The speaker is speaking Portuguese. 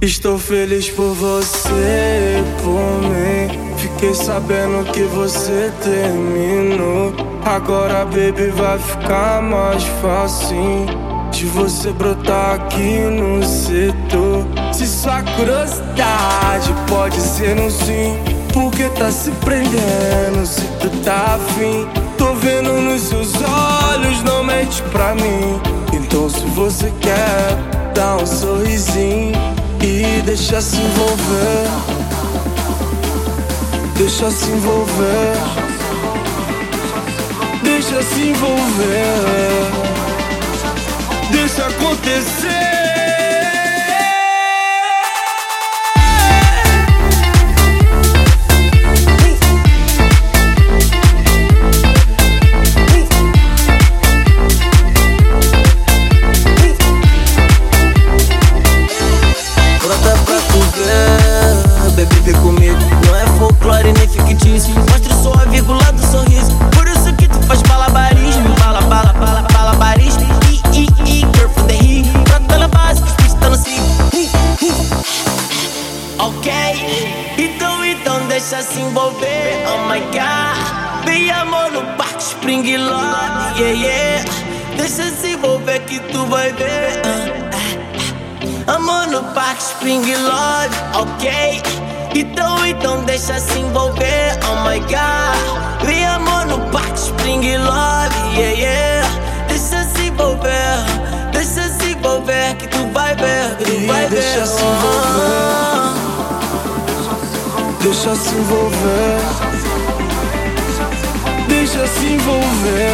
Estou feliz por você, por mim. Fiquei sabendo que você terminou. Agora, baby, vai ficar mais fácil de você brotar aqui no setor. Se sua curiosidade pode ser um sim, porque tá se prendendo? Se deixa se envolver. Deixa se envolver. Deixa se envolver. Deixa acontecer. Deixa se envolver, oh my god. Vem amor no parque Spring Love, yeah, yeah. Deixa se envolver que tu vai ver. Uh, uh. Amor no parque Spring Love, ok. Então, então deixa se envolver, oh my god. Vem amor no parque Spring Love, Deixa se envolver. Deixa se envolver.